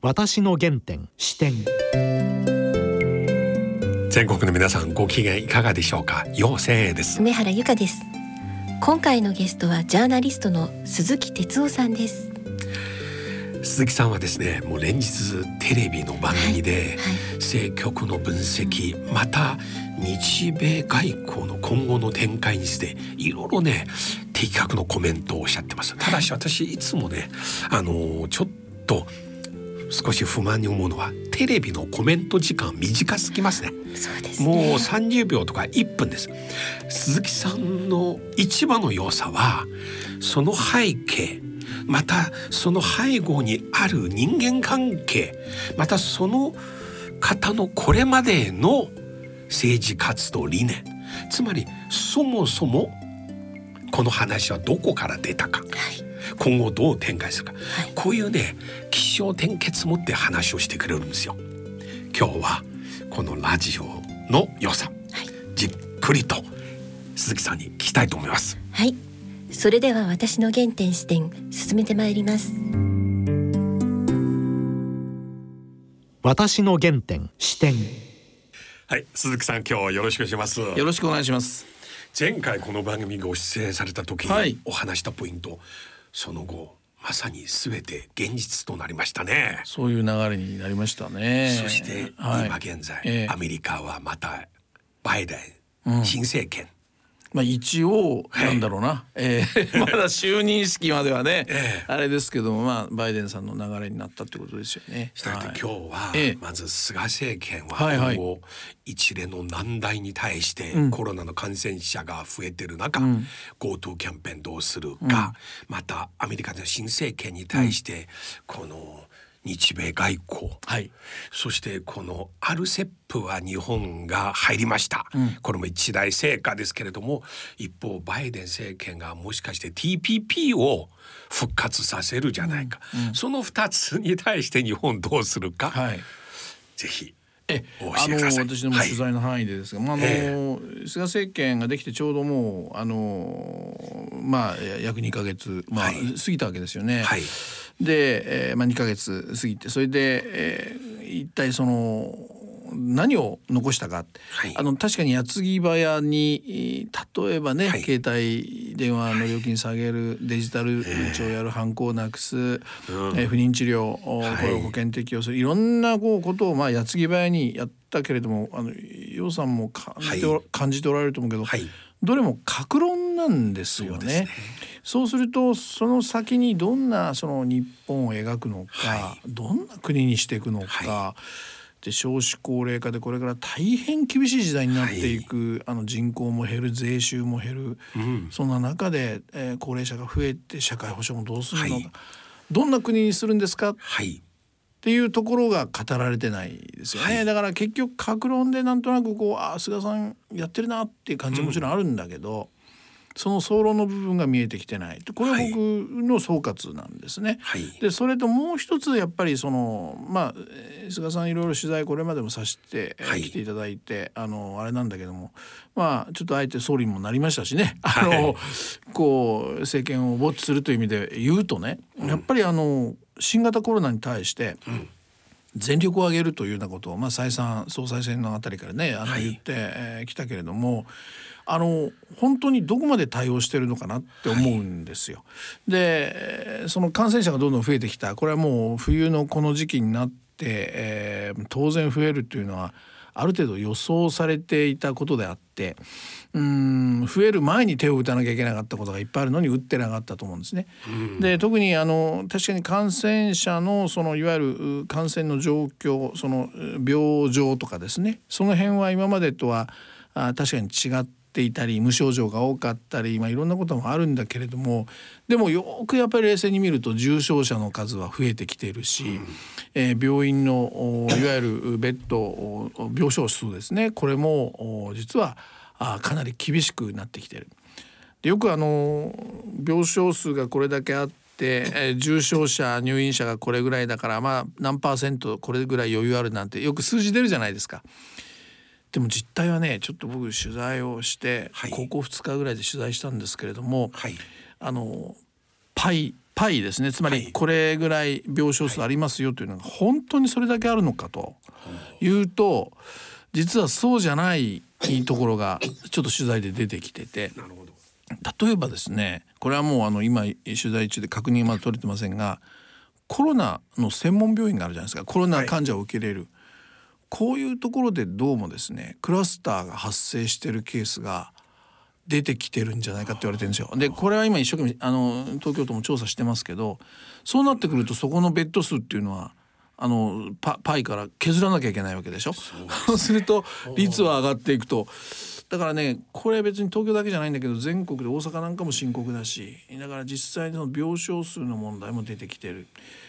私の原点視点。全国の皆さんご機嫌いかがでしょうか？妖精です。梅原由香です。今回のゲストはジャーナリストの鈴木哲夫さんです。鈴木さんはですねもう連日テレビの番組で、はいはい、政局の分析また日米外交の今後の展開にしていろいろね的確のコメントをおっしゃってます。ただし私いつもねあのちょっと少し不満に思うのはテレビのコメント時間短すぎますね。そうです、ね、もう30秒とか1分です。鈴木さんの一番の良さはその背景またその背後にある人間関係またその方のこれまでの政治活動理念つまりそもそもこの話はどこから出たか、はい、今後どう展開するか、はい、こういうね気象転結持って話をしてくれるんですよ。今日はこのラジオの良さ、はい、じっくりと鈴木さんに聞きたいと思います。はい。それでは私の原点視点進めてまいります。私の原点視点。はい。鈴木さん今日よろしくお願いします。よろしくお願いします。前回この番組ご出演された時にお話したポイント、はい、その後まさにすべて現実となりましたね。そういう流れになりましたね。そして今現在、はいえ。ー、アメリカはまたバイデン、うん、新政権まあ、一応なんだろうな、えー、まだ就任式まではね、えー、あれですけども、まあ、バイデンさんの流れになったってことですよね。したがって今日は、えー、まず菅政権は今後一連の難題に対してコロナの感染者が増えてる中、うん、GoTo キャンペーンどうするか、うん、またアメリカの新政権に対してこの日米外交、はい、そしてこのアルセップは日本が入りました、うん、これも一大成果ですけれども一方バイデン政権がもしかして TPP を復活させるじゃないか、うんうん、その2つに対して日本どうするか、はい、ぜひえあの私の取材の範囲でですが、はい、まああの、えー、菅政権ができてちょうどもうあのまあ約2か月、まあ、はい、過ぎたわけですよね。はいで、えーまあ、2か月過ぎてそれで、えー、一体その何を残したか、はい、あの確かに矢継ぎ早に例えばね、はい、携帯電話の料金下げる、はい、デジタル庁やる犯行をなくす、えー、不妊治療、雇用保険適用する。いろんなこうことをまあ矢継ぎ早にやったけれどもあの楊さんも感じて,、感じておられると思うけど、どれも格論なんですよね。そうするとその先にどんなその日本を描くのか、はい、どんな国にしていくのか、はい、で少子高齢化でこれから大変厳しい時代になっていく、はい、あの人口も減る税収も減る、うん、そんな中で、えー、高齢者が増えて社会保障もどうするのか、どんな国にするんですか、っていうところが語られてないですよね、はい、だから結局格論でなんとなくこうあ菅さんやってるなっていう感じももちろんあるんだけど、その総論の部分が見えてきてない。これは僕の総括なんですね。はい、でそれともう一つやっぱりそのまあ菅さんいろいろ取材これまでもさせて、はい、来ていただいてあのあれなんだけどもまあちょっとあえて総理にもなりましたしね。あの、はい、こう政権を没するという意味で言うとね、やっぱりあの新型コロナに対して、うん全力を挙げるというようなことを、まあ、再三総裁選のあたりからねあの言ってき、えー、たけれどもあの本当にどこまで対応してるのかなって思うんですよ。はい、でその感染者がどんどん増えてきた。これはもう冬のこの時期になって、えー、当然増えるというのはある程度予想されていたことであってうん増える前に手を打たなきゃいけなかったことがいっぱいあるのに打ってなかったと思うんですね。で特にあの確かに感染者のそのいわゆる感染の状況その病状とかですねその辺は今までとはあ確かに違っていたり無症状が多かったり、まあ、いろんなこともあるんだけれどもでもよくやっぱり冷静に見ると重症者の数は増えてきているし、うん、えー、病院のいわゆるベッド病床数ですねこれも実はあかなり厳しくなってきてる。でよくあの病床数がこれだけあって、えー、重症者入院者がこれぐらいだからまあ何パーセントこれぐらい余裕あるなんてよく数字出るじゃないですか。でも実態はねちょっと僕取材をして、はい、高校2日ぐらいで取材したんですけれども、はい、あのパイパイですね。つまりこれぐらい病床数ありますよというのが本当にそれだけあるのかというと実はそうじゃないところがちょっと取材で出てきてて。例えばですねこれはもうあの今取材中で確認まだ取れてませんがコロナの専門病院があるじゃないですか。コロナ患者を受け入れる、はい、こういうところでどうもですねクラスターが発生してるケースが出てきてるんじゃないかって言われてるんですよ。でこれは今一生懸命あの東京都も調査してますけどそうなってくるとそこのベッド数っていうのはあのパパイから削らなきゃいけないわけでしょ？そうすると率は上がっていくと。だからねこれ別に東京だけじゃないんだけど全国で大阪なんかも深刻だしだから実際の病床数の問題も出てきてる。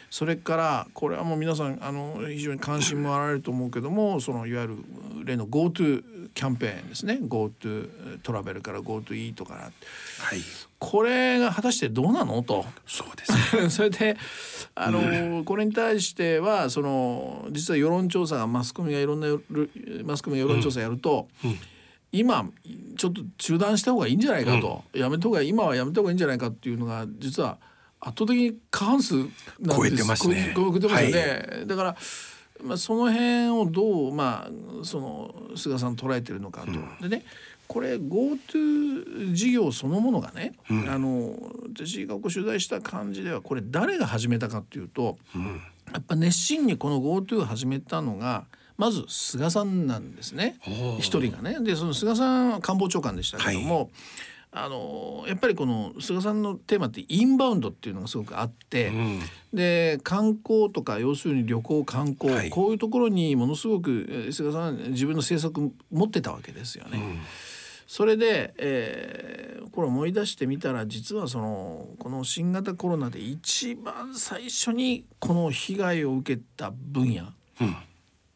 それからこれはもう皆さんあの非常に関心もあられると思うけどもそのいわゆる例の GoTo キャンペーンですね。GoTo トラベルから GoTo イートか。ら、はい、これが果たしてどうなの？と。そうですね。それであの、うん、これに対してはその実は世論調査がマスコミがいろんなマスコミが世論調査やると、うんうん。今ちょっと中断した方がいいんじゃないかと、うん、やめた方が今はやめた方がいいんじゃないかっていうのが実は圧倒的に過半数超えてますね。超えてますよね。はい、だからまあその辺をどうまあその菅さん捉えてるのかと。うん、でねこれ GoTo 事業そのものがね、うん、あの私がこう取材した感じではこれ誰が始めたかっていうと、うん、やっぱ熱心にこの GoTo を始めたのがまず菅さんなんですね一人がね。でその菅さんは官房長官でしたけども、はいあのやっぱりこの菅さんのテーマってインバウンドっていうのがすごくあって、うん、で観光とか要するに旅行観光、はい、こういうところにものすごく菅さん自分の政策持ってたわけですよね。うん、それで、えー、これ思い出してみたら実はそのこの新型コロナで一番最初にこの被害を受けた分野、うん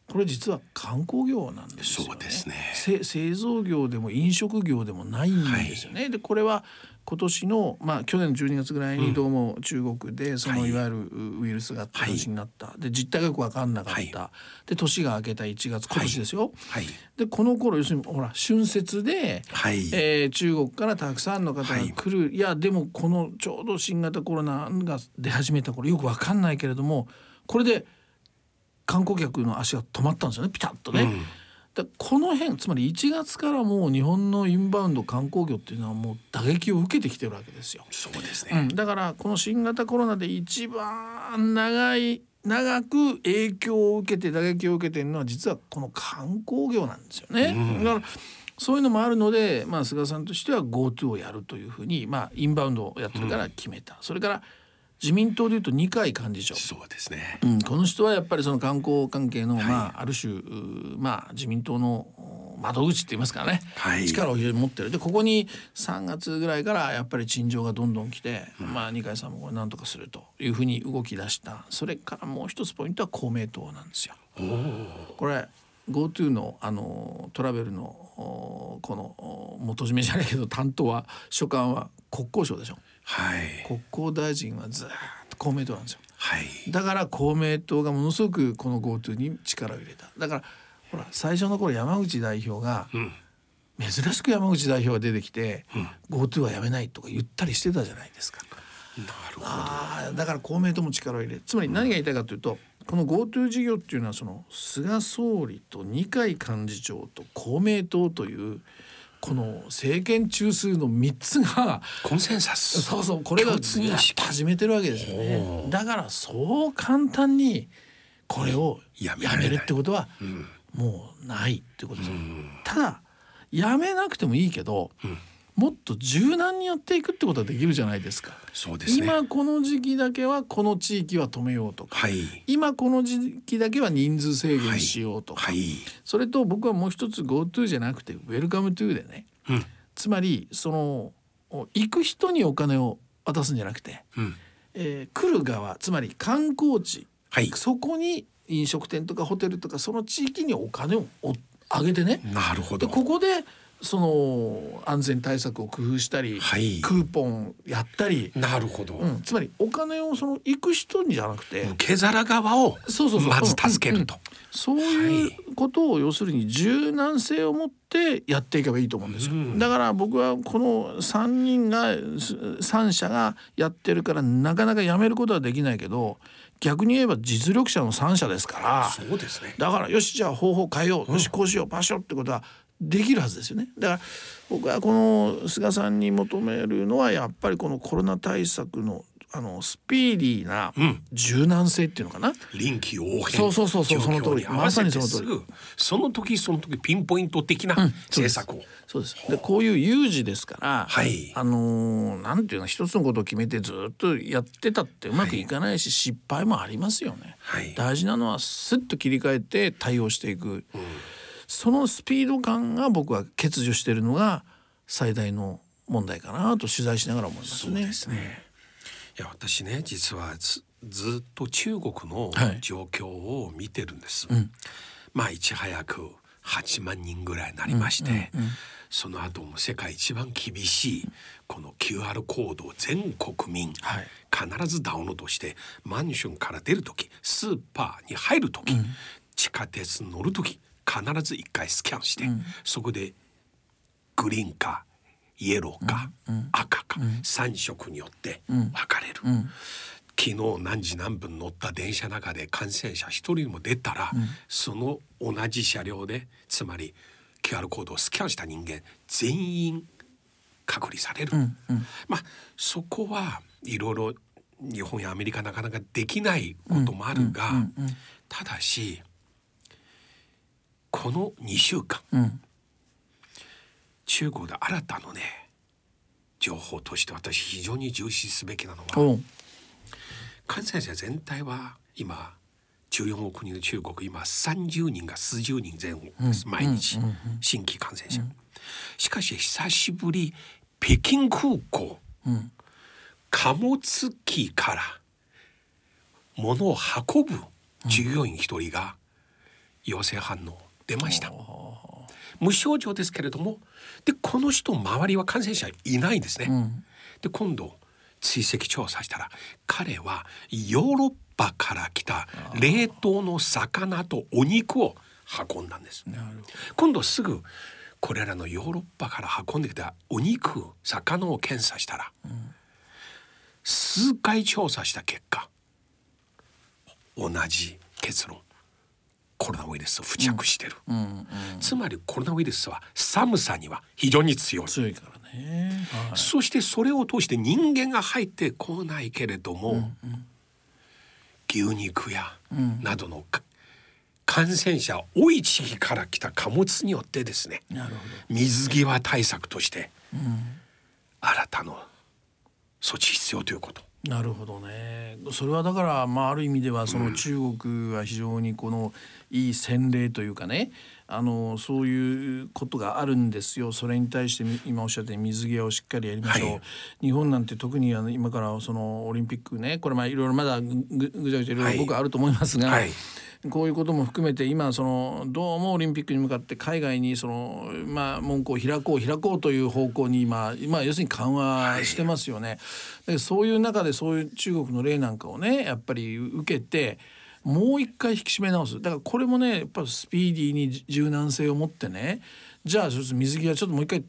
これ実は観光業なんですよね。そうですね。製造業でも飲食業でもないんですよね。はい、でこれは今年のまあ去年の12月ぐらいにどうも中国でそのいわゆるウイルスが形になった、はい、で実態がよく分かんなかった、はい、で年が明けた1月今年ですよ。でこの頃要するにほら春節で、はい、えー、中国からたくさんの方が来る、い、やでもこのちょうど新型コロナが出始めた頃よく分かんないけれどもこれで観光客の足が止まったんですよねピタッとね。うんでこの辺つまり1月からもう日本のインバウンド観光業っていうのはもう打撃を受けてきてるわけですよ。そうですね、うん、だからこの新型コロナで一番長い長く影響を受けて打撃を受けてるのは実はこの観光業なんですよね。うん、だからそういうのもあるので、まあ、菅さんとしては GoTo をやるというふうに、まあ、インバウンドをやってるから決めた。うん、それから自民党でいうと二階幹事長。そうですね、うん、この人はやっぱりその観光関係の、はい、まあある種まあ自民党の窓口って言いますかね、はい、力を非常に持ってる。でここに3月ぐらいからやっぱり陳情がどんどん来て、うん、まあ二階さんもこれ何とかするというふうに動き出した。それからもう一つポイントは公明党なんですよ。これ GoTo のあのトラベルのこの元締めじゃないけど担当は所管は国交省でしょ。はい、国交大臣はずっと公明党なんですよ、はい、だから公明党がものすごくこの GoTo に力を入れた。だからほら最初の頃山口代表が、うん、珍しく山口代表が出てきて、うん、GoTo はやめないとか言ったりしてたじゃないですか。なるほど。だから公明党も力を入れつまり何が言いたいかというと、この GoTo 事業っていうのはその菅総理と二階幹事長と公明党というこの政権中枢の3つがコンセンサス。そうそうこれが始めてるわけですよね。だからそう簡単にこれをやめるってことはもうないってことです、うん、ただやめなくてもいいけど、うんもっと柔軟にやっていくってことはできるじゃないですか。そうです、ね、今この時期だけはこの地域は止めようとか、はい、今この時期だけは人数制限しようとか、はい。はい、それと僕はもう一つ GoTo じゃなくて Welcome to でね、うん、つまりその行く人にお金を渡すんじゃなくて、うん、えー、来る側つまり観光地、そこに飲食店とかホテルとかその地域にお金をあげてね。なるほど。ここでその安全対策を工夫したり、はい、クーポンやったり。なるほど、うん、つまりお金をその行く人にじゃなくて受け皿側をまず助けると、そういうことを要するに柔軟性を持ってやっていけばいいと思うんですよ。だから僕はこの3人が3社がやってるからなかなかやめることはできないけど逆に言えば実力者の3社ですから。そうですね。だからよしじゃあ方法変えよう。よしこうしよう。パショってことはできるはずですよね。だから僕はこの菅さんに求めるのはやっぱりこのコロナ対策のあのスピーディーな柔軟性っていうのかな、臨機応変。そうそうそうそうその通り。まさにその通り。その時その時ピンポイント的な政策を、そうです。でこういう有事ですから、はい。あのーなんていうの一つのことを決めてずっとやってたってうまくいかないし、失敗もありますよね、はい。大事なのはスッと切り替えて対応していく、そのスピード感が僕は欠如しているのが最大の問題かなと取材しながら思いますね。そうですね。いや私ね実はずずっと中国のはい。状況を見てるんです、まあいち早く8万人ぐらいになりまして、その後も世界一番厳しいこの QR コードを全国民、はい。必ずダウンロードしてマンションから出る時スーパーに入る時、地下鉄乗る時必ず一回スキャンして、そこでグリーンかイエローか、赤か、3色によって分かれる、昨日何時何分乗った電車の中で感染者一人も出たら、その同じ車両でつまり QR コードをスキャンした人間全員隔離される、まあそこはいろいろ日本やアメリカなかなかできないこともあるが、ただしこの2週間、ん。中国で新たなね情報として私非常に重視すべきなのは感染者全体は今14億人の中国今30人が数十人前後です、毎日新規感染者、しかし久しぶり北京空港、貨物機から物を運ぶ従業員一人が陽性反応出ました、無症状ですけれどもでこの人周りは感染者いないんですね、で今度追跡調査したら彼はヨーロッパから来た冷凍の魚とお肉を運んだんです。今度すぐこれらのヨーロッパから運んできたお肉魚を検査したら、数回調査した結果同じ結論コロナウイルスを付着してる、つまりコロナウイルスは寒さには非常に強い。強いからね。はい。そしてそれを通して人間が入ってこないけれども、牛肉やなどのか感染者多い地域から来た貨物によってですね水際対策として新たな措置必要ということ。ど。なるほどね。それはだからまあある意味ではその中国は非常にこのいい先例というかね。あのそういうことがあるんですよそれに対してみ今おっしゃったように水際をしっかりやりましょう、はい日本なんて特にあの今からそのオリンピックねこれまあいろいろまだぐぐぐちゃぐちゃいろいろ僕あると思いますが、はいこういうことも含めて今そのどうもオリンピックに向かって海外にそのまあ門戸を開こう開こうという方向に今今要するに緩和してますよね。でそういう中でそういう中国の例なんかをねやっぱり受けてもう一回引き締め直すだからこれもねやっぱりスピーディーに柔軟性を持ってねじゃあちょっと水際ちょっともう一回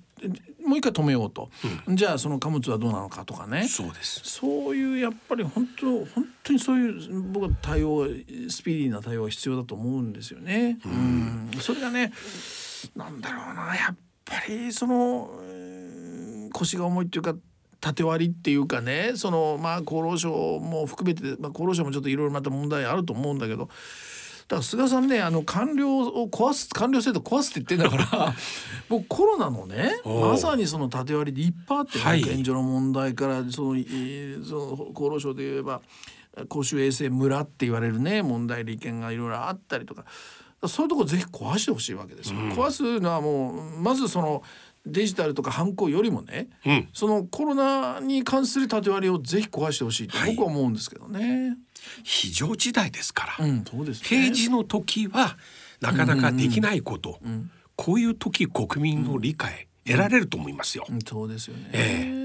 もう一回止めようと、じゃあその貨物はどうなのかとかね。そうです。そういうやっぱり本当本当にそういう僕は対応スピーディーな対応が必要だと思うんですよね。うん。それがねなんだろうなやっぱりそのうん腰が重いっていうか縦割りっていうかねそのまあ厚労省も含めて、まあ、厚労省もちょっといろいろまた問題あると思うんだけど。だから菅さんねあの官僚を壊す官僚制度壊すって言ってんだから 僕コロナのねまさにその縦割りでいっぱいあってね、はい。保健所の問題からその,、えーその厚労省で言えば公衆衛生村って言われるね問題利権がいろいろあったりとか。そういうとこぜひ壊してほしいわけですよ。壊すのはもうまずそのデジタルとか犯行よりもね、うんそのコロナに関する縦割りをぜひ壊してほしいと僕は思うんですけどね。非常事態ですから、うん、ね。平時の時はなかなかできないこと、こういう時国民の理解得られると思いますよ。うんそうですよね。え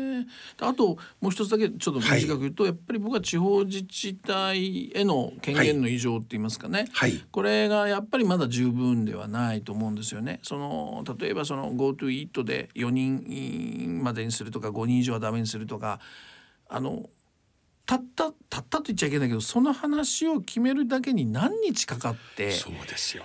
あともう一つだけちょっと短く言うと、はい、やっぱり僕は地方自治体への権限の異常って言いますかね、はい、これがやっぱりまだ十分ではないと思うんですよね。その例えばその GoToEat で4人までにするとか5人以上はダメにするとかあのたったたったと言っちゃいけないけどその話を決めるだけに何日かかって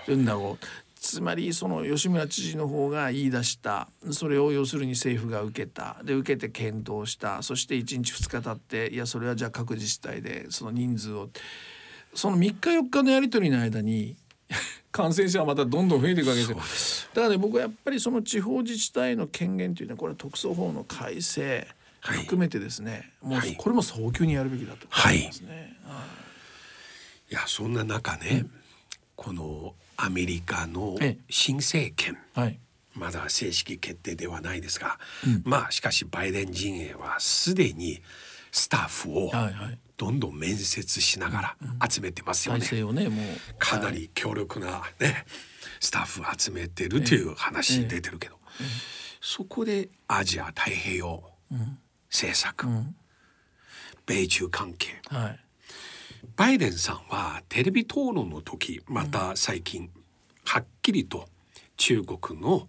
るんだろうつまりその吉村知事の方が言い出したそれを要するに政府が受けたで受けて検討したそして1日2日経っていやそれはじゃあ各自治体でその人数をその3日4日のやり取りの間に 感染者はまたどんどん増えていくわけですだからね僕はやっぱりその地方自治体の権限というのはこれは特措法の改正含めてですね、はい、もうこれも早急にやるべきだと思いますね。はい、いやそんな中ね、うん、このアメリカの新政権、はい、まだ正式決定ではないですが、うん、まあしかしバイデン陣営はすでにスタッフをどんどん面接しながら集めてますよね。うん、ねかなり強力なね、スタッフを集めてるという話出てるけど、そこでアジア太平洋政策、米中関係、はいバイデンさんはテレビ討論の時また最近はっきりと中国の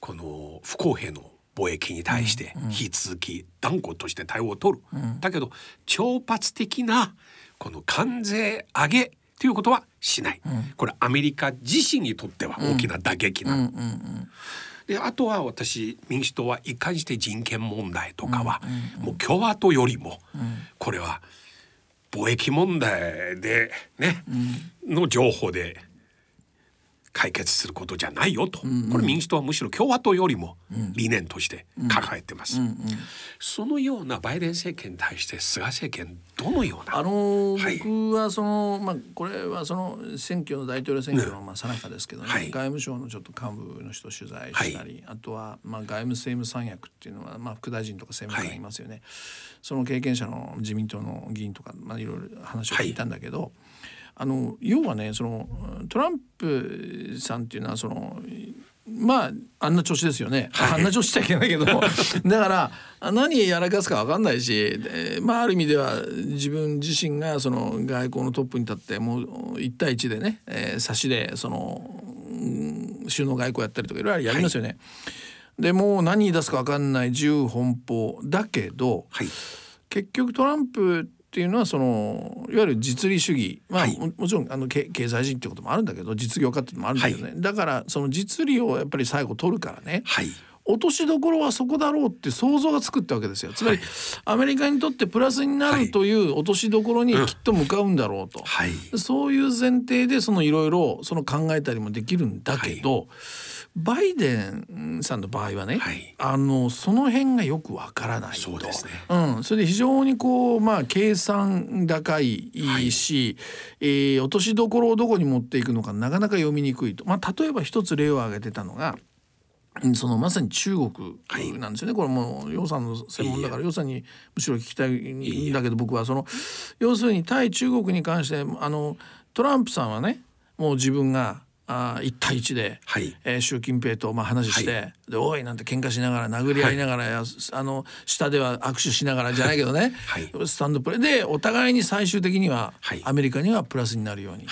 この不公平の貿易に対して引き続き断固として対応を取る、うん、だけど挑発的なこの関税上げということはしない、うん、これアメリカ自身にとっては大きな打撃な、であとは私民主党は一貫して人権問題とかは、もう共和党よりもこれは、貿易問題でね、うん、の情報で解決することじゃないよと、うんうん、これ民主党はむしろ共和党よりも理念として抱えてます、うんうんうん、そのようなバイデン政権に対して菅政権どのような？あのーはい、僕はそのまあこれはその選挙の大統領選挙のまあ最中ですけどね、はい、外務省のちょっと幹部の人取材したり、はい、あとはまあ外務政務三役っていうのはまあ副大臣とか政務官い。ますよね、その経験者の自民党の議員とかまあいろいろ話を聞いたんだけど、あの要はねそのトランプさんっていうのはそのまああんな調子ですよね、はい、あんな調子しちゃいけないけど。だから何やらかすか分かんないし、まあある意味では自分自身がその外交のトップに立ってもう1対1でね、えー、差しでその、首脳外交やったりとかいろいろやりますよね。はい、でもう何言い出すか分かんない自由奔放だけど、はい、結局トランプっていうのはそのいわゆる実利主義。まあ、はい、ももちろんあの経済人ってこともあるんだけど実業家っていうのもあるんだけどね、はい、だからその実利をやっぱり最後取るからね、はい、落としどころはそこだろうって想像がつくってわけですよ。つまり、アメリカにとってプラスになるという落としどころにきっと向かうんだろうと、そういう前提でそのいろいろその考えたりもできるんだけど、バイデンさんの場合はね、はい、あのその辺がよくわからないそうですね、うん、それで非常にこうまあ計算高いし、はい、えー、落としどころをどこに持っていくのかなかなか読みにくいと、まあ、例えば一つ例を挙げてたのがそのまさに中国なんですよね、はい、これもう予算の専門だから予算にむしろ聞きたいんだけど僕は。その要するに対中国に関してあのトランプさんはねもう自分があ1対1で、はい、えー、習近平とまあ話して、はい、で「おい!」なんて喧嘩しながら殴り合いながら、はい、あの下では握手しながらじゃないけどね、はい、スタンドプレーでお互いに最終的には、アメリカにはプラスになるように。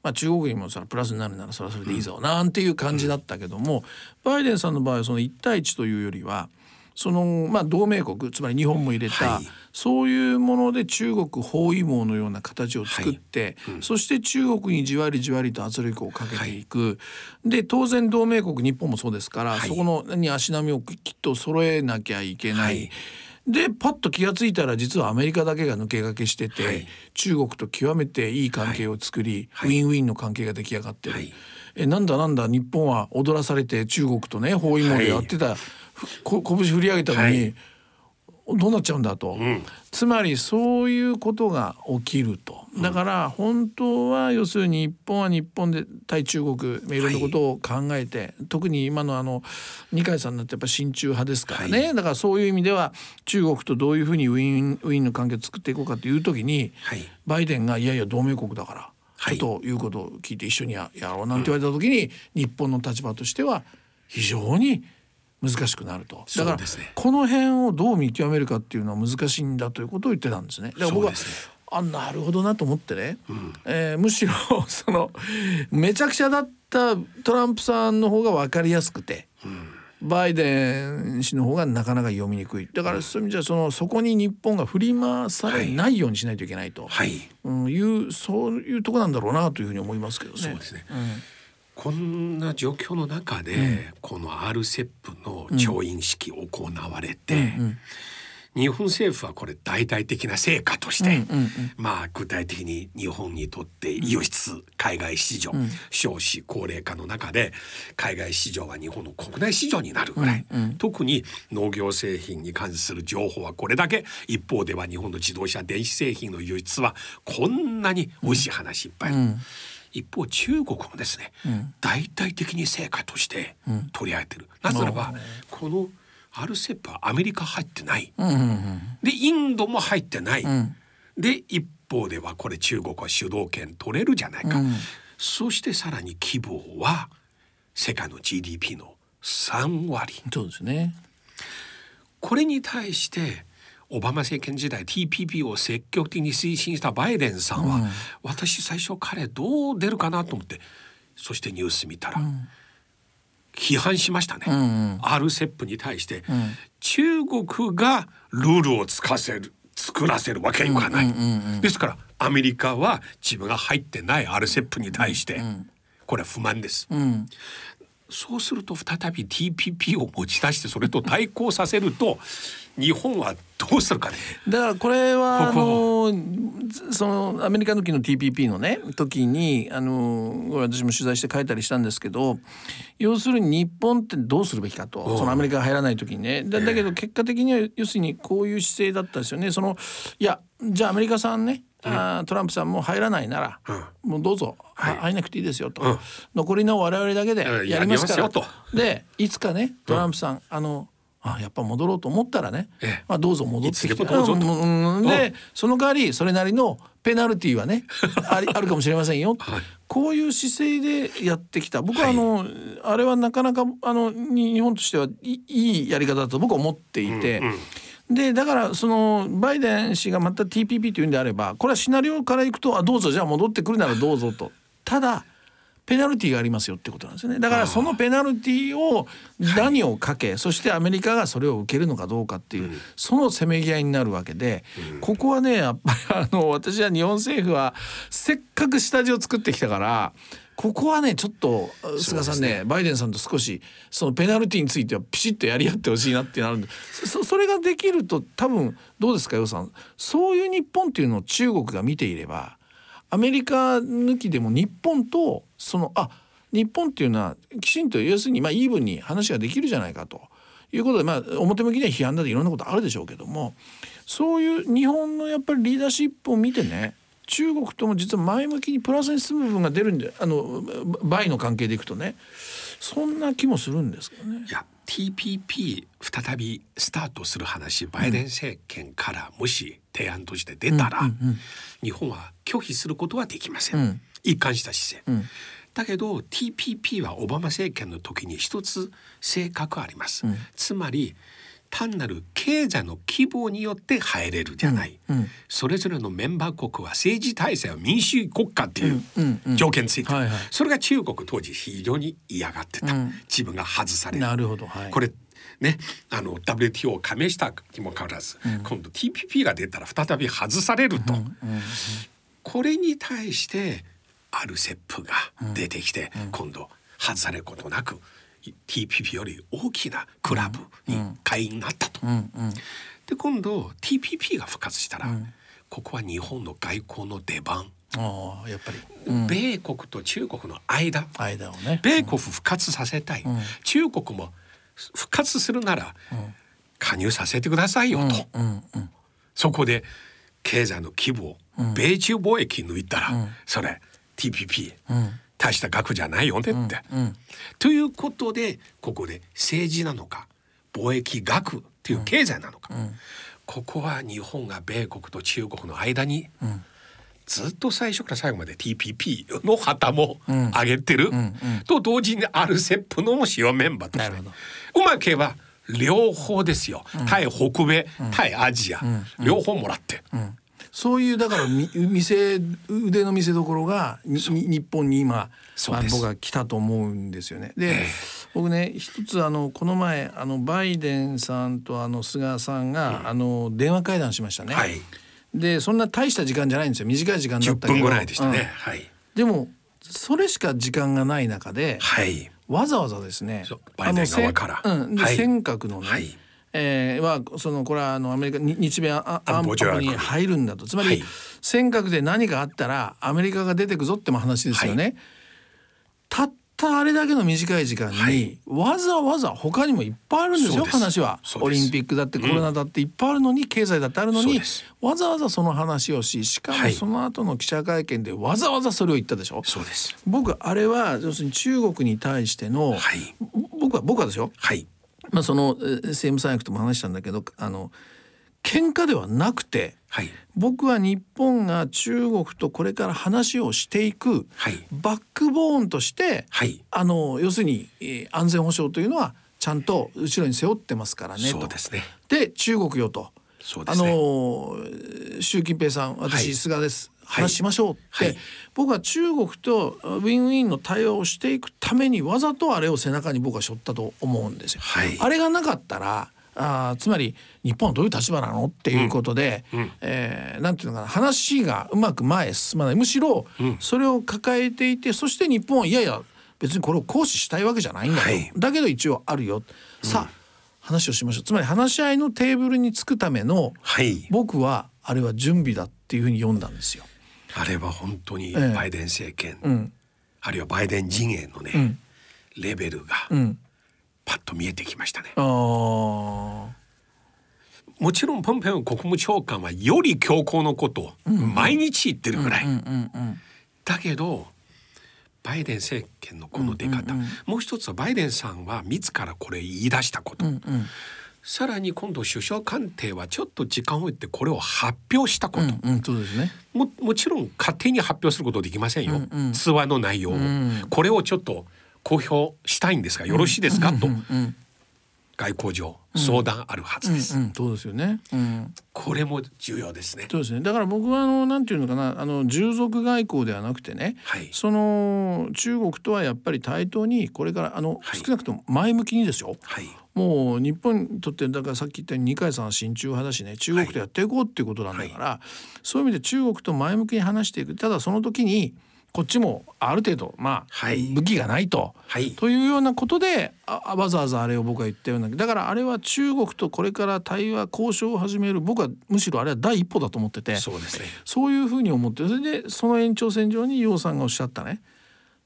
まあ、中国にもそれプラスになるならそれはそれでいいぞ、うん、なんていう感じだったけども、バイデンさんの場合はその1対1というよりはそのまあ同盟国つまり日本も入れた、はい、そういうもので中国包囲網のような形を作って、はい。うん、そして中国にじわりじわりと圧力をかけていく、はい、で当然同盟国日本もそうですから、そこのに足並みをきっと揃えなきゃいけない。でパッと気が付いたら実はアメリカだけが抜け駆けしてて、はい、中国と極めていい関係を作り、はい、ウィンウィンの関係が出来上がってる、はい、えなんだなんだ日本は踊らされて中国とね包囲網でやってた、こ拳振り上げたのに、はい、どうなっちゃうんだと、うん、つまりそういうことが起きると。だから本当は要するに日本は日本で対中国いろんなことを考えて、はい、特に今のあの二階さんだってやっぱ親中派ですからね、はい、だからそういう意味では中国とどういうふうにウィンウィンの関係を作っていこうかという時に、バイデンがいやいや同盟国だから。はい、ということを聞いて一緒にやろうなんて言われた時に、日本の立場としては非常に難しくなると。だから、ね、この辺をどう見極めるかっていうのは難しいんだということを言ってたんですね。だから僕は、ね、あなるほどなと思ってね、うん、えー、むしろその めちゃくちゃだったトランプさんの方が分かりやすくて。うん。バイデン氏の方がなかなか読みにくい。だからそういう意味じゃそのそこに日本が振り回されないようにしないといけないと、はい。うん、いうそういうとこなんだろうなというふうに思いますけどね。そうですね、うんこんな状況の中で、うん、この RCEP の調印式行われて、うん。うん。日本政府はこれ大々的な成果として、うん。うん。うん、まあ具体的に日本にとって輸出海外市場、うん、少子高齢化の中で海外市場は日本の国内市場になるぐらい、うん。うん、特に農業製品に関する情報はこれだけ。一方では日本の自動車電子製品の輸出はこんなに美味しい話いっぱい。ある。うん一方中国もですね、うん、大々的に成果として取り上げてる、なぜならばこのアルセップはアメリカ入ってない、でインドも入ってない、うん、で一方ではこれ中国は主導権取れるじゃないか、うん、そしてさらに規模は世界の GDP の3割。そうですね。これに対してオバマ政権時代 TPP を積極的に推進したバイデンさんは、うん、私最初彼どう出るかなと思ってそしてニュース見たら、うん。批判しましたね、うんうん、RCEP に対して、うん、中国がルールをつかせる作らせるわけにはいかない、ですからアメリカは自分が入ってない RCEP に対して、これは不満です、うん、そうすると再び TPP を持ち出してそれと対抗させると 日本はどうするかね。だからこれは あのそのアメリカの時の TPP のね時にあの私も取材して書いたりしたんですけど要するに日本ってどうするべきかとそのアメリカが入らない時にねだだけど結果的には要するにこういう姿勢だったですよね。そのいやじゃあアメリカさんねあトランプさんも入らないなら、うん、もうどうぞ、はい、入んなくていいですよと、うん、残りの我々だけでやりますから。と。でいつかねトランプさん、うん、あのあやっぱ戻ろうと思ったらね、ええ、まあ、どうぞ戻ってきて。どうぞと、でその代わりそれなりのペナルティーはね ありあるかもしれませんよ、はい、こういう姿勢でやってきた。僕はあの、はい、あれはなかなかあの日本としてはいいやり方だと僕は思っていて。うんうんでだからそのバイデン氏がまた TPP というんであればこれはシナリオからいくとあどうぞじゃあ戻ってくるならどうぞと。ただペナルティーがありますよってことなんですよね。だからそのペナルティーを何をかけ、はい、そしてアメリカがそれを受けるのかどうかっていう、うん、そのせめぎ合いになるわけで、うん、ここはねやっぱりあの私は日本政府はせっかく下地を作ってきたからここはねちょっと菅さんね、ね、バイデンさんと少しそのペナルティーについてはピシッとやり合ってほしいなってなるんでそそれができると多分どうですか予算。そういう日本っていうのを中国が見ていればアメリカ抜きでも日本とそのあ日本っていうのはきちんと要するにまあイーブンに話ができるじゃないかと。いうことでまあ表向きには批判だっていろんなことあるでしょうけどもそういう日本のやっぱりリーダーシップを見てね中国とも実は前向きにプラスに進む部分が出るんであの倍の関係でいくとねそんな気もするんですけどね。いや TPP 再びスタートする話バイデン政権からもし提案として出たら、うんうんうん、日本は拒否することはできません、うん、一貫した姿勢、うん、だけど TPP はオバマ政権の時に一つ性格あります、つまり単なる経済の規模によって入れるじゃない、うんうん、それぞれのメンバー国は政治体制は民主国家っていう条件ついて、はいはい、それが中国当時非常に嫌がってた、うん、自分が外される。なるほど、はい、これね、あの WTO を加盟したにもかかわらず、うん、今度 TPP が出たら再び外されると、これに対してあるセップが出てきて、今度外されることなく TPP より大きなクラブに会員になったと。で今度 TPP が復活したら、ここは日本の外交の出番。あやっぱり、うん、米国と中国の間。間をね。米国復活させたい、うん、中国も復活するなら加入させてくださいよと、そこで経済の規模を米中貿易抜いたら、それ TPP、大した額じゃないよねって。うんうん、ということでここで政治なのか貿易額っていう経済なのか、うん、ここは日本が米国と中国の間にずっと最初から最後まで TPP の旗も上げてる、と同時に RCEP のも主要メンバーとして。うまければ両方ですよ、対北米、対アジア、両方もらって。そういうだから店腕の見せ所が日本に今、まあ、僕は来たと思うんですよね。で、えー、僕ね一つあのこの前あのバイデンさんとあの菅さんが、うん、あの電話会談しましたね。はい、でそんな大した時間じゃないんですよ。短い時間だったけど。分ぐらいでしたね。うん、はい、でもそれしか時間がない中で、はい、わざわざですねバイデン側から、うん、で、はい、尖閣のね、はいえー、はそのこれはあのアメリカ日米安保に入るんだと。つまり、はい、尖閣で何かあったらアメリカが出てくぞっても話ですよね。はい、たったあれだけの短い時間に、はい、わざわざ他にもいっぱいあるんですよ話は。オリンピックだってコロナだっていっぱいあるのに、うん、経済だってあるのにわざわざその話をししかもその後の記者会見でわざわざそれを言ったでしょ。そうです。僕あれは要するに中国に対しての、僕は僕はですよ、はいまあ、その政務三役とも話したんだけどあの喧嘩ではなくて、はい、僕は日本が中国とこれから話をしていく、はい、バックボーンとして、はい、あの要するに、えー、安全保障というのはちゃんと後ろに背負ってますからねそうですね。で中国よと。ね、あの習近平さん私、菅です、話しましょうって、はい、僕は中国とウィンウィンの対話をしていくためにわざとあれを背中に僕は背負ったと思うんですよ。はい、あれがなかったらあつまり日本はどういう立場なのっていうことで、うん、えー、なんていうのかな話がうまく前へ進まない。むしろそれを抱えていてそして日本はいやいや別にこれを行使したいわけじゃないんだよ、はい、だけど一応あるよ、さあ話をしましょう。つまり話し合いのテーブルにつくための、はい、僕はあれは準備だっていうふうに読んだんですよ。あれは本当にバイデン政権、えあるいはバイデン陣営のね、うん、レベルがパッと見えてきましたね。もちろんポンペオ国務長官はより強硬のことを毎日言ってるぐらい。だけどバイデン政権のこの出方、もう一つはバイデンさんは自らこれ言い出したこと。うんうんさらに今度首相官邸はちょっと時間を置いてこれを発表したこと、うんうん、そうですね。ももちろん勝手に発表することできませんよ、うんうん、通話の内容を、うん、これをちょっと公表したいんですがよろしいですか、と、外交上相談あるはずです。うんうんうん、そうですよね、うん。これも重要ですね。そうですね。だから僕はあのなんていうのかなあの従属外交ではなくてね、はい、その中国とはやっぱり対等にこれからあの、はい、少なくとも前向きにですよ。はい、もう日本にとってだからさっき言ったように二階さんは親中派だしね中国とやっていこうっていうことなんだから、そういう意味で中国と前向きに話していく。ただその時にこっちもある程度まあ、はい、武器がないと、はい、というようなことであわざわざあれを僕は言ったようなだからあれは中国とこれから対話交渉を始める。僕はむしろあれは第一歩だと思っててそうです、ね、そういうふうに思ってそれでその延長線上に楊さんがおっしゃったね。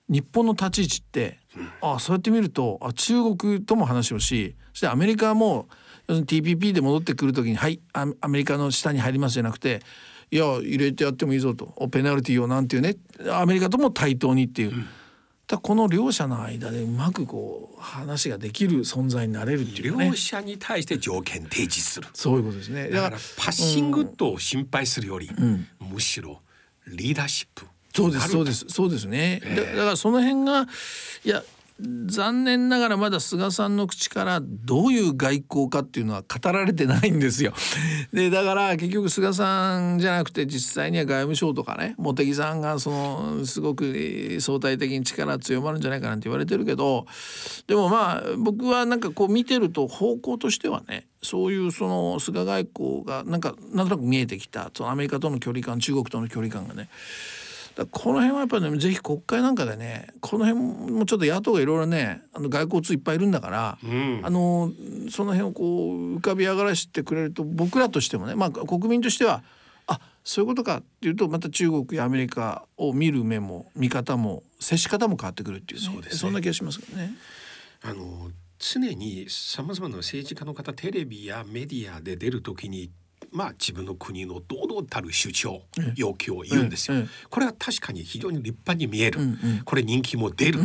日本の立ち位置って、うん、あそうやって見るとあ中国とも話をしそしてアメリカも TPP で戻ってくる時に「はいアメリカの下に入ります」じゃなくていや入れてやってもいいぞと。ペナルティーをなんていうね。アメリカとも対等にっていう。うん。だこの両者の間でうまくこう話ができる存在になれるっていう、ね、両者に対して条件提示する。そういうことですね。だからパッシングと心配するより、うん、むしろリーダーシップそうですそうですそうですね、え。ー、だからその辺がいや残念ながらまだ菅さんの口からどういう外交かっていうのは語られてないんですよ。でだから結局菅さんじゃなくて実際には外務省とかね茂木さんがそのすごく相対的に力強まるんじゃないかなんて言われてるけどでもまあ僕はなんかこう見てると方向としてはねそういうその菅外交がなんかなんとなく見えてきたそのアメリカとの距離感中国との距離感がねこの辺はやっぱりねぜひ国会なんかでねこの辺もちょっと野党がいろいろねあの外交通いっぱいいるんだから、うん、あのその辺をこう浮かび上がらせてくれると僕らとしてもねまあ国民としてはあそういうことかっていうとまた中国やアメリカを見る目も見方も接し方も変わってくるっていう、ね、そうです、ね、そんな気がしますけどね。あの常にさまざまな政治家の方テレビやメディアで出る時にまあ、自分の国の堂々たる主張、要求を言うんですよ。これは確かに非常に立派に見える、これ人気も出る、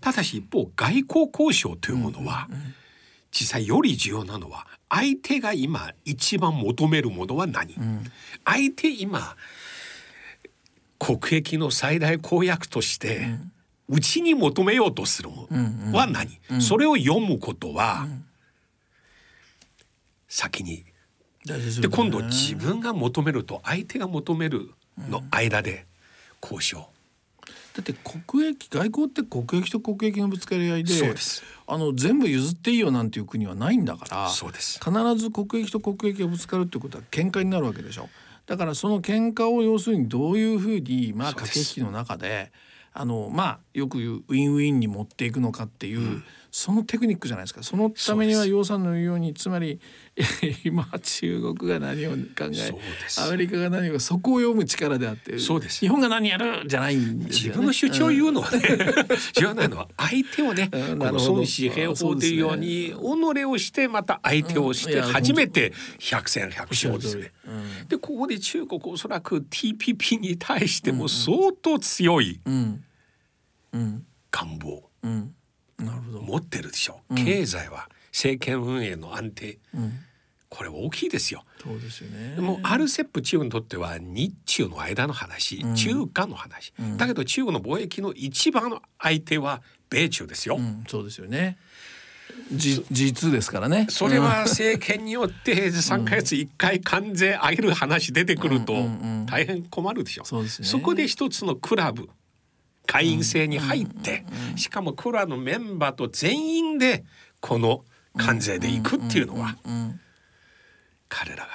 ただし一方外交交渉というものは、実際より重要なのは相手が今一番求めるものは何、相手今国益の最大公約としてうち、に求めようとするもは何、それを読むことは、先にで今度自分が求めると相手が求めるの間で交渉。だって国益外交って国益と国益のぶつかり合いであの全部譲っていいよなんていう国はないんだからそうです。必ず国益と国益がぶつかるってことは喧嘩になるわけでしょ。だからその喧嘩を要するにどういうふうにまあ駆け引きの中であのまあよく言うウィンウィンに持っていくのかっていう、うん、そのテクニックじゃないですか。そのためには楊さんの言うようにつまり 今中国が何を考えアメリカが何をそこを読む力であってそうです。日本が何やる？じゃないんですよ、ね、自分の主張を言うのはね、言わないのは相手をね、この孫子兵法というように己をしてまた相手をして初めて百戦百勝ですね。でここで中国おそらく TPP に対しても相当強い願望、なるほど持ってるでしょう、経済は政権運営の安定、これ大きいですよ。そうですよね。もうアルセップ中にとっては日中の間の話、中華の話、うん、だけど中国の貿易の一番の相手は米中ですよ。うん、そうですよね。実ですからね。それは政権によって3か月1回関税上げる話出てくると大変困るでしょ。そうですね。そこで一つのクラブ会員制に入って、しかもクラブのメンバーと全員でこの関税でいくっていうのは。彼らが。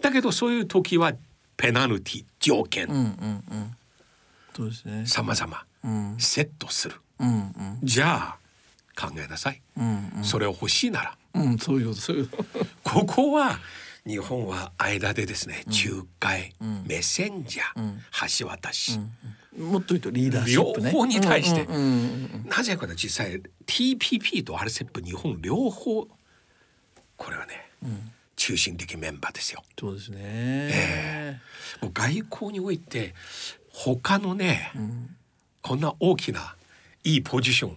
だけどそういう時はペナルティ条件、うんうんうん、そうですね。様々、うん、セットする、うんうん、じゃあ考えなさい、うんうん、それを欲しいなら、うん、そういうことそういうここは日本は間でですね、仲介、メッセンジャー、橋渡し、もっと言うとリーダーシップ、ね、両方に対して、なぜか実際 TPP と RCEP 日本両方。これはね、中心的メンバーですよ。そうですね、えー、もう外交において他のね、うん、こんな大きないいポジション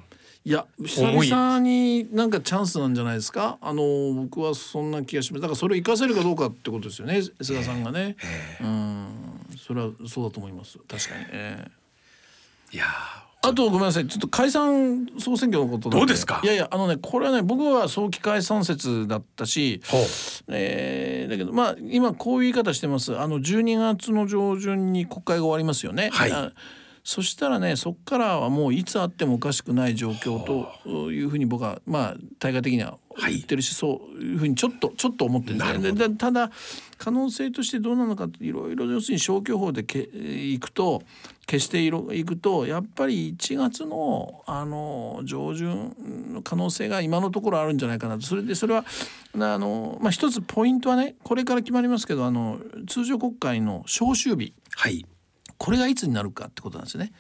いや久々になんかチャンスなんじゃないですか？あの僕はそんな気がします。だからそれを生かせるかどうかってことですよね菅さんがね、えー、うん。それはそうだと思います。確かに、えー、いやあとごめんなさい。ちょっと解散総選挙のことどうですか？いやいやあのねこれはね僕は早期解散説だったし、えー、だけどまあ今こういう言い方してます。あの12月の上旬に国会が終わりますよね。はいそしたらねそこからはもういつあってもおかしくない状況というふうに僕はまあ対外的には言ってるし、はい、そういうふうにちょっとちょっと思ってるんですね。ただ可能性としてどうなのかいろいろ要するに消去法でけいくと消していくとやっぱり1月のあの上旬の可能性が今のところあるんじゃないかなと。それでそれはあの、まあ、一つポイントはねこれから決まりますけどあの通常国会の召集日。はいこれがいつになるかってことなんですね。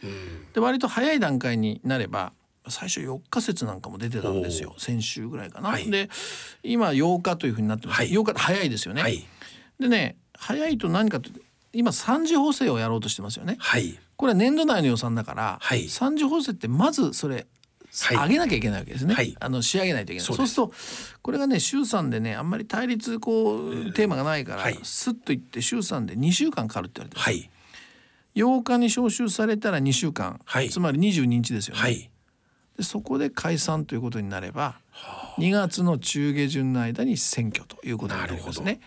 で割と早い段階になれば最初4日説なんかも出てたんですよ。先週ぐらいかな。はい、で今8日というふうになってます、はい、8日早いですよね。はい、でね早いと何かと今三次補正をやろうとしてますよね。はい、これは年度内の予算だから、はい、三次補正ってまずそれ上げなきゃいけないわけですね。はい、あの仕上げないといけない。そうす。るとこれがね衆参でねあんまり対立こうテーマがないから、はい、スッといって衆参で2週間かかるって言われてはい、8日に召集されたら2週間、はい、つまり22日ですよね。はい、でそこで解散ということになれば2月の中下旬の間に選挙ということになりますね。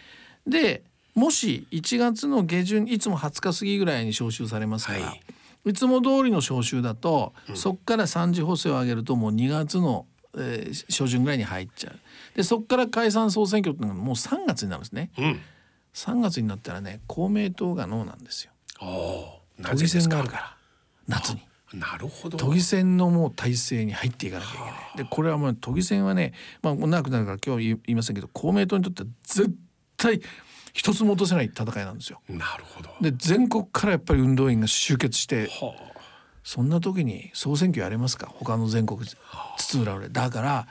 でもし1月の下旬いつも20日過ぎぐらいに召集されますから、はい、いつも通りの召集だと、うん、そこから3次補正を上げるともう2月の、えー、初旬ぐらいに入っちゃう。でそこから解散総選挙っていうのがもう3月になるんですね。うん、3月になったらね公明党がノーなんですよ。都議選があるから。夏に。なるほど。都議選のもう体制に入っていかなきゃいけない。でこれはもう都議選はねまあ長くなるから今日は言いませんけど公明党にとっては絶対一つも落とせない戦いなんですよ。なるほど。で全国からやっぱり運動員が集結して、はあ、そんな時に総選挙やれますか他の全国津々浦々だから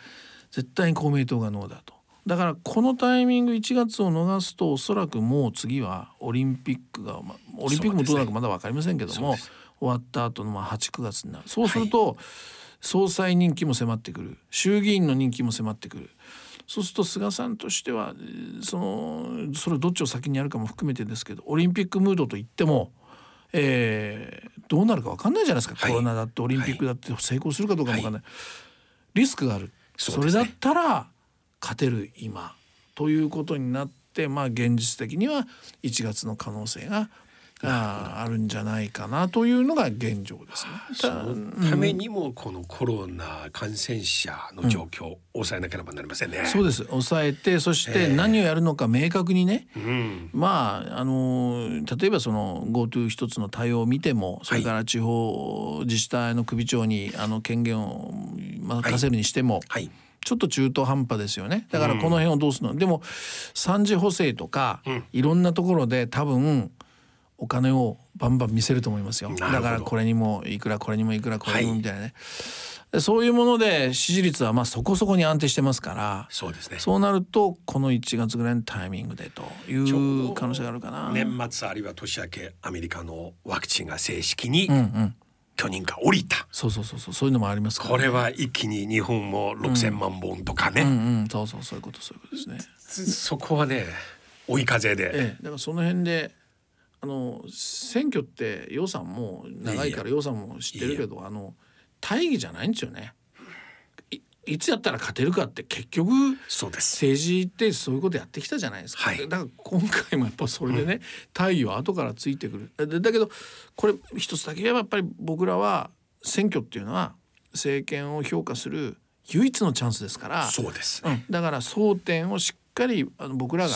絶対に公明党がノーだと。だからこのタイミング1月を逃すとおそらくもう次はオリンピックが、まあ、オリンピックもどうなるかまだ分かりませんけども、終わった後のまあ89月になる。そうすると、はい、総裁任期も迫ってくる。衆議院の任期も迫ってくる。そうすると菅さんとしてはそのそれどっちを先にやるかも含めてですけどオリンピックムードといってもえー、どうなるか分かんないじゃないですか、はい、コロナだってオリンピックだって成功するかどうかも分かんない、はい、リスクがある。そ、ね,、れだったら勝てる今ということになってまあ現実的には1月の可能性がああるんじゃないかなというのが現状ですね。そのためにもこのコロナ感染者の状況を抑えなければなりませんね。うん、そうです。抑えてそして何をやるのか明確にね、えー、まああの例えばその GoTo 一つの対応を見てもそれから地方自治体の首長にあの権限を任せるにしても。はい。はいちょっと中途半端ですよね。だからこの辺をどうするの、うん、でも三次補正とか、うん、いろんなところで多分お金をバンバン見せると思いますよ。だからこれにもいくらこれにもいくらこれにもみたいなね、はい、そういうもので支持率はまあそこそこに安定してますからそうですね。そうなるとこの1月ぐらいのタイミングでという可能性があるかな。年末あるいは年明けアメリカのワクチンが正式に、うんうん許認が降りた。そうそうそうそう。そういうのもありますから、ね、これは一気に日本も六千万本とかね、うんうんうん、そうそうそういうことそういうことですね。そこはね追い風で、ええ、だからその辺であの選挙って予算も長いから予算も知ってるけどあの大義じゃないんですよね。いつやったら勝てるかって結局そうです。政治ってそういうことやってきたじゃないですか、はい、だから今回もやっぱそれでね、うん、大義は後からついてくる。だけどこれ一つだけ言えばやっぱり僕らは選挙っていうのは政権を評価する唯一のチャンスですから。そうです、ねうん、だから争点をしっかりあの僕らが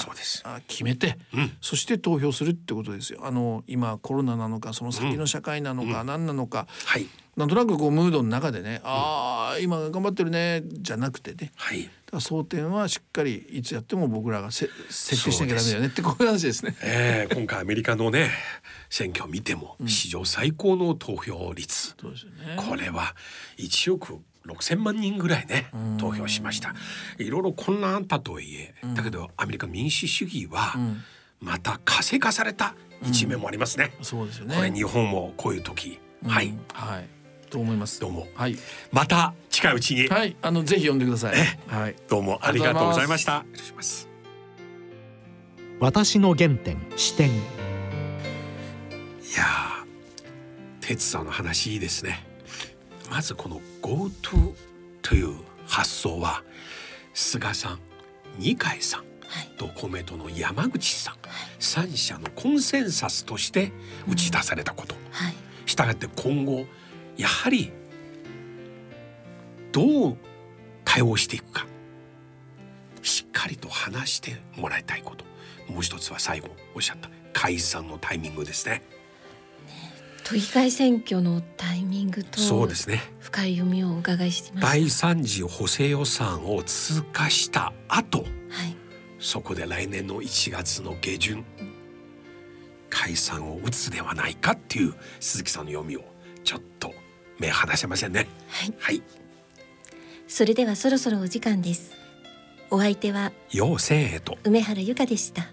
決めて、うん、そして投票するってことですよ。あの今コロナなのかその先の社会なのか何なのか、はい、なんとなくこうムードの中でね、ああ今頑張ってるねじゃなくてね、はい、争点はしっかりいつやっても僕らがせ設定しなきゃダメだよねってこういう話ですね。えー、今回アメリカのね選挙を見ても史上最高の投票率、うん、ね、これは1億6,000万人ぐらいね投票しました。いろいろ混乱あったとはいえだけどアメリカ民主主義はまた活性化された一面もありますね、そうですよね。これ日本もこういう時、はい、はいと思います。どうも、はい、また近いうちに。はい。あのぜひ呼んでください、はい、どうもありがとうございました。失礼します。私の原点視点いや哲さんの話いいですね。まずこの GoTo という発想は菅さん二階さん、はい、と公明党の山口さん、はい、3者のコンセンサスとして打ち出されたこと、はい、したがって今後やはりどう対応していくか。しっかりと話してもらいたいこと。もう一つは最後おっしゃった。解散のタイミングですね。都議会選挙のタイミングとそうですね。深い読みをお伺いしてまし第三次補正予算を通過した後、はい、そこで来年の1月の下旬解散を打つではないかっていう鈴木さんの読みをちょっと目離せませんね。はい、はい、それではそろそろお時間です。お相手は陽性へと。梅原由香でした